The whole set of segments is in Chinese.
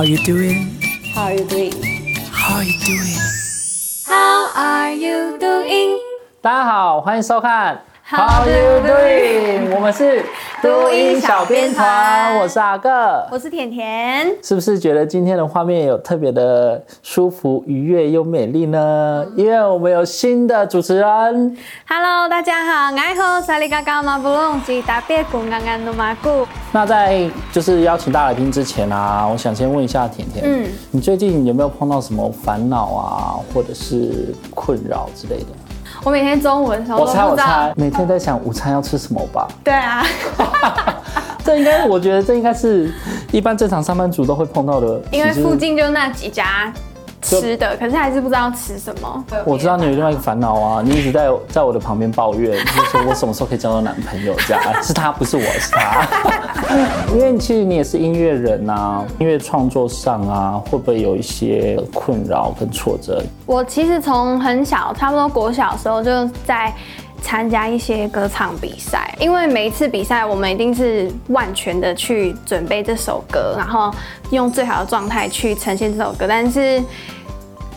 How you doing? How are you doing? How you doing? How are you doing? 大家好，欢迎收看 How you doing？我们是 都音小编团我是阿个，我是甜甜。是不是觉得今天的画面有特别的舒服、愉悦又美丽呢？因为我们有新的主持人。Hello，大家好，我好，萨利嘎嘎马布隆吉达别古刚刚努马古。那在就是邀请大来宾之前啊，我想先问一下甜甜，嗯，你最近有没有碰到什么烦恼啊，或者是困扰之类的？我每天中午的时候，我猜我猜，每天在想午餐要吃什么吧？对啊，这应该，我觉得这应该是一般正常上班族都会碰到的，因为附近就那几家吃的，可是还是不知道吃什么。我知道你有另外一个烦恼啊，你一直在在我的旁边抱怨，就是说我什么时候可以交到男朋友？这样是他，不是我，是他。因为其实你也是音乐人啊，音乐创作上啊，会不会有一些困扰跟挫折？我其实从很小，差不多国小的时候就在参加一些歌唱比赛，因为每一次比赛我们一定是万全的去准备这首歌，然后用最好的状态去呈现这首歌，但是。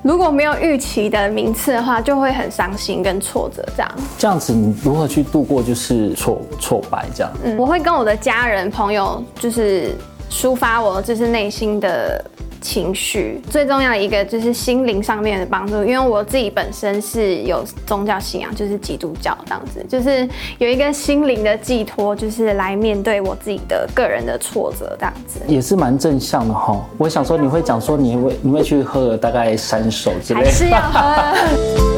如果没有预期的名次的话，就会很伤心跟挫折。这样，这样子你如何去度过就是挫挫败这样？嗯，我会跟我的家人朋友就是抒发我就是内心的。情绪最重要的一个就是心灵上面的帮助，因为我自己本身是有宗教信仰，就是基督教这样子，就是有一个心灵的寄托，就是来面对我自己的个人的挫折这样子，也是蛮正向的哈。我想说你会讲说你会你会去喝大概三首之类的，还是要喝。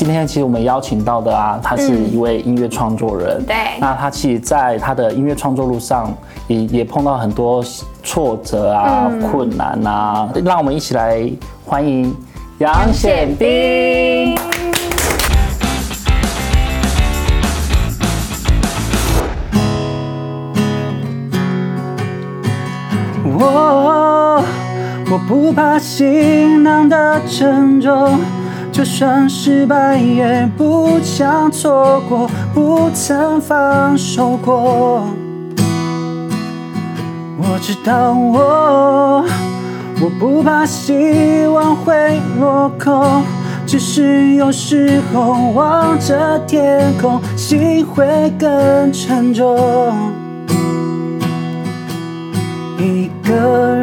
今天其实我们邀请到的啊，他是一位音乐创作人。嗯、对。那他其实，在他的音乐创作路上也，也也碰到很多挫折啊、嗯、困难啊。让我们一起来欢迎杨显兵。我我不怕行囊的沉重。就算失败也不想错过，不曾放手过。我知道我我不怕希望会落空，只是有时候望着天空，心会更沉重。一个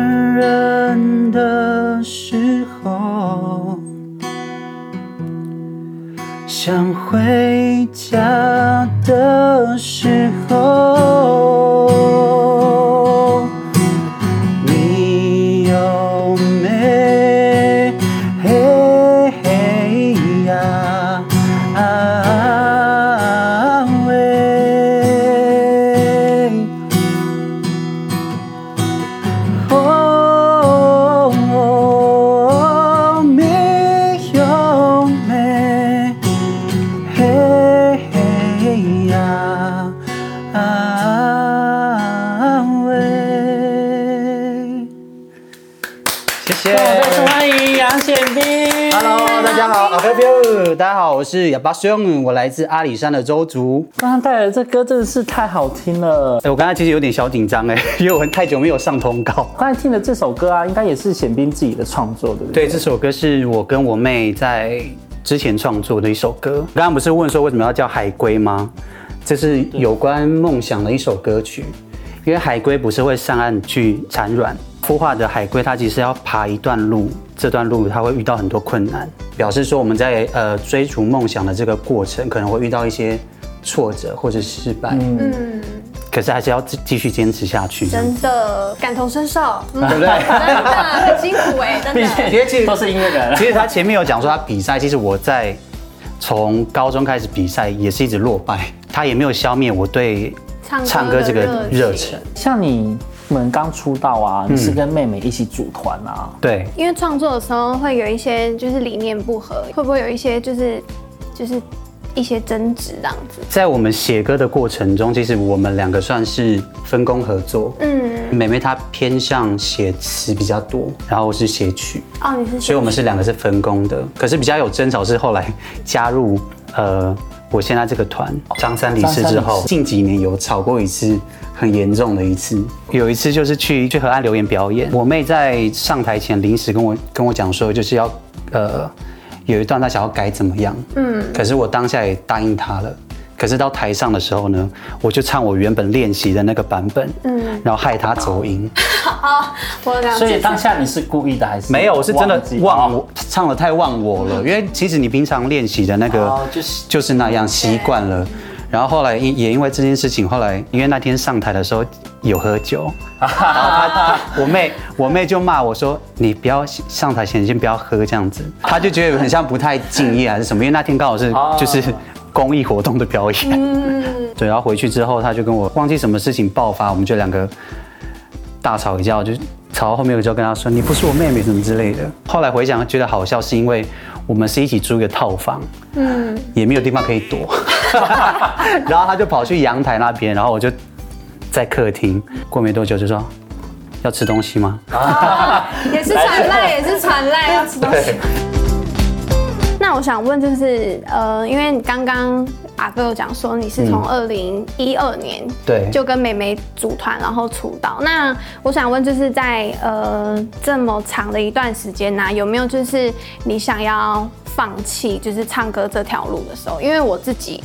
大家好大家好，我是哑巴兄，我来自阿里山的周族。刚刚带来的这歌真的是太好听了。哎，我刚才其实有点小紧张哎，因为我太久没有上通告。刚才听的这首歌啊，应该也是显斌自己的创作，对不对？对，这首歌是我跟我妹在之前创作的一首歌。刚刚不是问说为什么要叫海龟吗？这是有关梦想的一首歌曲。因为海龟不是会上岸去产卵。孵化的海龟，它其实要爬一段路，这段路他会遇到很多困难，表示说我们在呃追逐梦想的这个过程，可能会遇到一些挫折或者失败，嗯，可是还是要继续坚持下去。真的感同身受，对不对？真的很辛苦哎，真的。因为其实都是音乐人。其实他前面有讲说他比赛，其实我在从高中开始比赛也是一直落败，他也没有消灭我对唱歌这个热忱。像你。你们刚出道啊，你是跟妹妹一起组团啊？嗯、对，因为创作的时候会有一些就是理念不合，会不会有一些就是就是一些争执这样子？在我们写歌的过程中，其实我们两个算是分工合作。嗯，妹妹她偏向写词比较多，然后是写曲。哦，你是。所以我们是两个是分工的，可是比较有争吵是后来加入呃我现在这个团张三离世之后，近几年有吵过一次很严重的一次。有一次就是去去河岸留言表演，我妹在上台前临时跟我跟我讲说，就是要呃有一段她想要改怎么样，嗯，可是我当下也答应她了。可是到台上的时候呢，我就唱我原本练习的那个版本，嗯，然后害她走音。好，我了解。所以当下你是故意的还是？没有，我是真的忘我唱的太忘我了。因为其实你平常练习的那个就是就是那样习惯了。然后后来因也因为这件事情，后来因为那天上台的时候有喝酒，然后他他我妹我妹就骂我说，你不要上台前先不要喝这样子，他就觉得很像不太敬业还是什么。因为那天刚好是就是。公益活动的表演，嗯，对，然后回去之后，他就跟我忘记什么事情爆发，我们就两个大吵一架，就吵到后面，我就跟他说：“你不是我妹妹，什么之类的。”后来回想觉得好笑，是因为我们是一起租一个套房，嗯，也没有地方可以躲，然后他就跑去阳台那边，然后我就在客厅，过没多久就说：“要吃东西吗？”啊，也是传赖，也是传赖，要吃东西。那我想问，就是呃，因为刚刚阿哥有讲说你是从二零一二年对就跟妹妹组团，然后出道。那我想问，就是在呃这么长的一段时间呢，有没有就是你想要放弃就是唱歌这条路的时候？因为我自己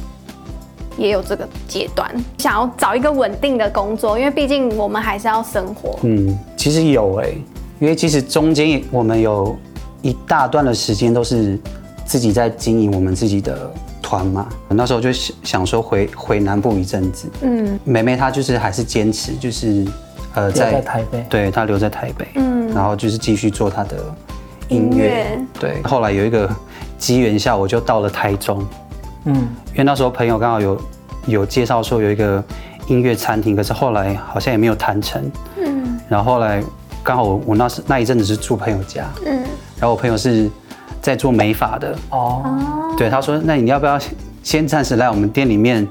也有这个阶段，想要找一个稳定的工作，因为毕竟我们还是要生活。嗯，其实有哎、欸，因为其实中间我们有一大段的时间都是。自己在经营我们自己的团嘛，那时候就想想说回回南部一阵子。嗯，梅梅她就是还是坚持，就是呃在，在台北，对，她留在台北，嗯，然后就是继续做她的音乐。音乐对，后来有一个机缘下，我就到了台中。嗯，因为那时候朋友刚好有有介绍说有一个音乐餐厅，可是后来好像也没有谈成。嗯，然后后来刚好我我那时那一阵子是住朋友家。嗯，然后我朋友是。在做美发的哦，对，他说，那你要不要先暂时来我们店里面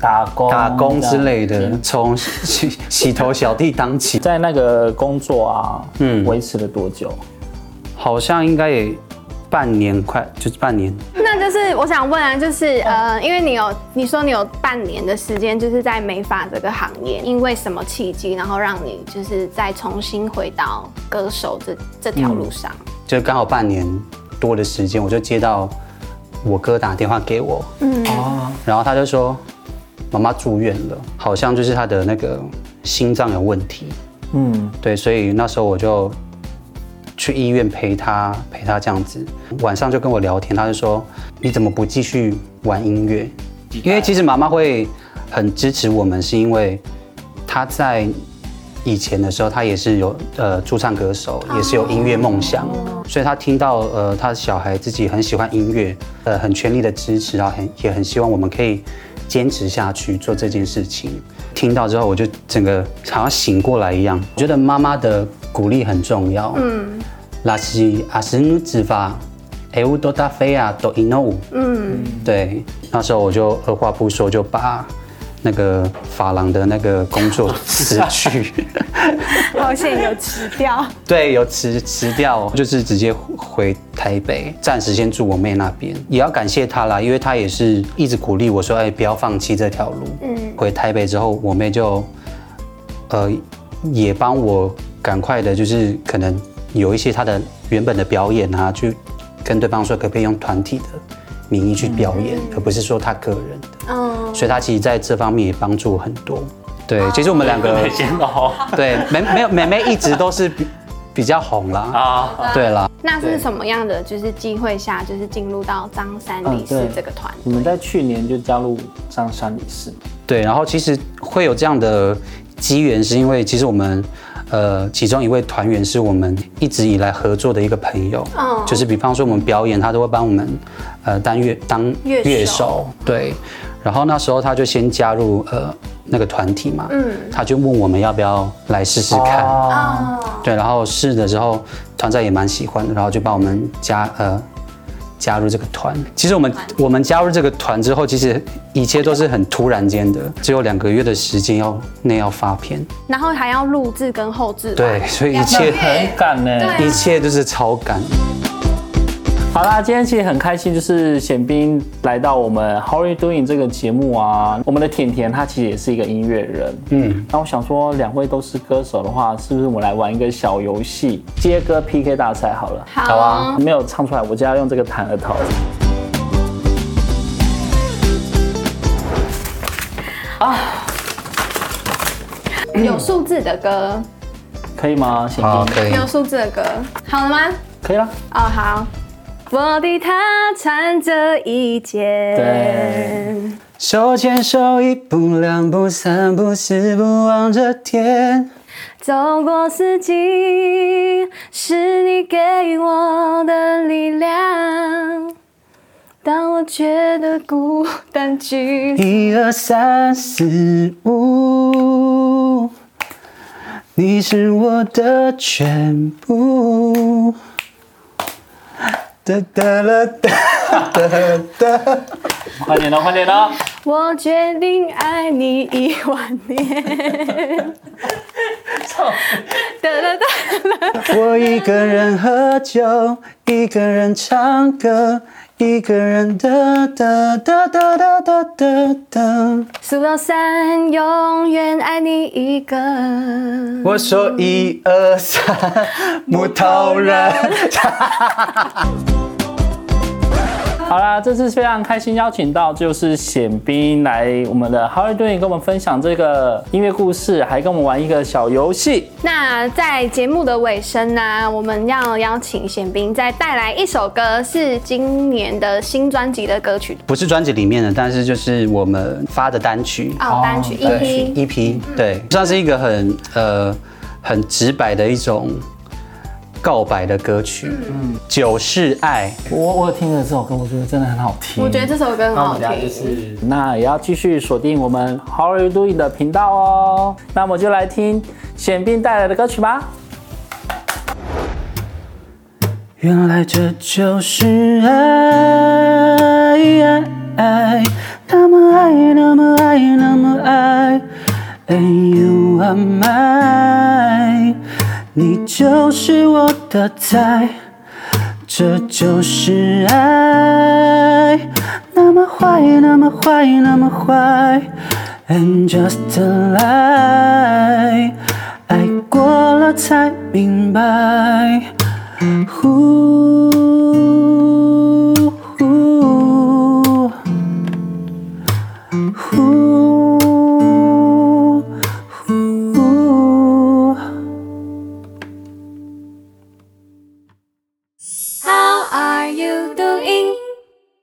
打工打工之类的，从洗 洗头小弟当起，在那个工作啊，嗯，维持了多久？好像应该也半年，快就是半年。那就是我想问啊，就是呃，因为你有你说你有半年的时间，就是在美发这个行业，因为什么契机，然后让你就是再重新回到歌手这这条路上？嗯就刚好半年多的时间，我就接到我哥打电话给我，嗯，然后他就说妈妈住院了，好像就是他的那个心脏有问题，嗯，对，所以那时候我就去医院陪他，陪他这样子，晚上就跟我聊天，他就说你怎么不继续玩音乐？因为其实妈妈会很支持我们，是因为她在。以前的时候，他也是有呃驻唱歌手，也是有音乐梦想，所以他听到呃他的小孩自己很喜欢音乐，呃很全力的支持，然后很也很希望我们可以坚持下去做这件事情。听到之后，我就整个好像醒过来一样，我觉得妈妈的鼓励很重要。嗯，拉西阿什努兹法，埃乌多达菲亚多伊诺。嗯，对，那时候我就二话不说就把。那个发廊的那个工作 辞去，好险有辞掉。对，有辞辞掉，就是直接回台北，暂时先住我妹那边。也要感谢她啦，因为她也是一直鼓励我说：“哎，不要放弃这条路。”嗯。回台北之后，我妹就呃也帮我赶快的，就是可能有一些她的原本的表演啊，去跟对方说可不可以用团体的名义去表演，嗯、而不是说她个人的。嗯，所以他其实在这方面也帮助我很多。对，其实我们两个 对没没有妹妹一直都是比比较红啦。啊，对啦。那是什么样的就是机会下，就是进入到张三李四这个团？你们在去年就加入张三李四。对，然后其实会有这样的机缘，是因为其实我们呃其中一位团员是我们一直以来合作的一个朋友。嗯，就是比方说我们表演，他都会帮我们呃当乐当乐手。对。然后那时候他就先加入呃那个团体嘛，嗯，他就问我们要不要来试试看，哦，对，然后试的时候团长也蛮喜欢的，然后就帮我们加呃加入这个团。其实我们我们加入这个团之后，其实一切都是很突然间的，只有两个月的时间要内要发片，然后还要录制跟后制，对，所以一切很赶呢，一切都是超赶。好啦，今天其实很开心，就是显兵来到我们 How Are You Doing 这个节目啊。我们的甜甜她其实也是一个音乐人，嗯。那我想说，两位都是歌手的话，是不是我们来玩一个小游戏，接歌 PK 大赛好了？好啊。没有唱出来，我就要用这个弹额头。啊，有数字的歌可以吗？显彬，可以。有数字的歌，好了吗？可以了。哦，好。我的他穿着一件，对，手牵手一步两步三步四步望着天，走过四季，是你给我的力量。当我觉得孤单寂寞，一二三四五，你是我的全部。哒哒啦哒哒哒，快点的，快点的！我决定爱你一万年。哒哒哒，我一个人喝酒，一个人唱歌，一个人的的的的的的的，数到三，永远爱你一个。我说一二三，木头人。好啦，这次非常开心邀请到就是显彬来我们的 How Are You Doing 跟我们分享这个音乐故事，还跟我们玩一个小游戏。那在节目的尾声呢，我们要邀请显彬再带来一首歌，是今年的新专辑的歌曲，不是专辑里面的，但是就是我们发的单曲哦，单曲 EP EP，对，算是一个很呃很直白的一种。告白的歌曲，嗯，酒是爱。我我有听了这首歌，我觉得真的很好听。我觉得这首歌很好听。那就是，那也要继续锁定我们 How Are You Doing 的频道哦。那我们就来听显彬带来的歌曲吧。原来这就是爱，爱，那么爱，那么爱，那么爱，And you are mine。你就是我的菜，这就是爱，那么坏，那么坏，那么坏，And just a lie，爱过了才明白。呼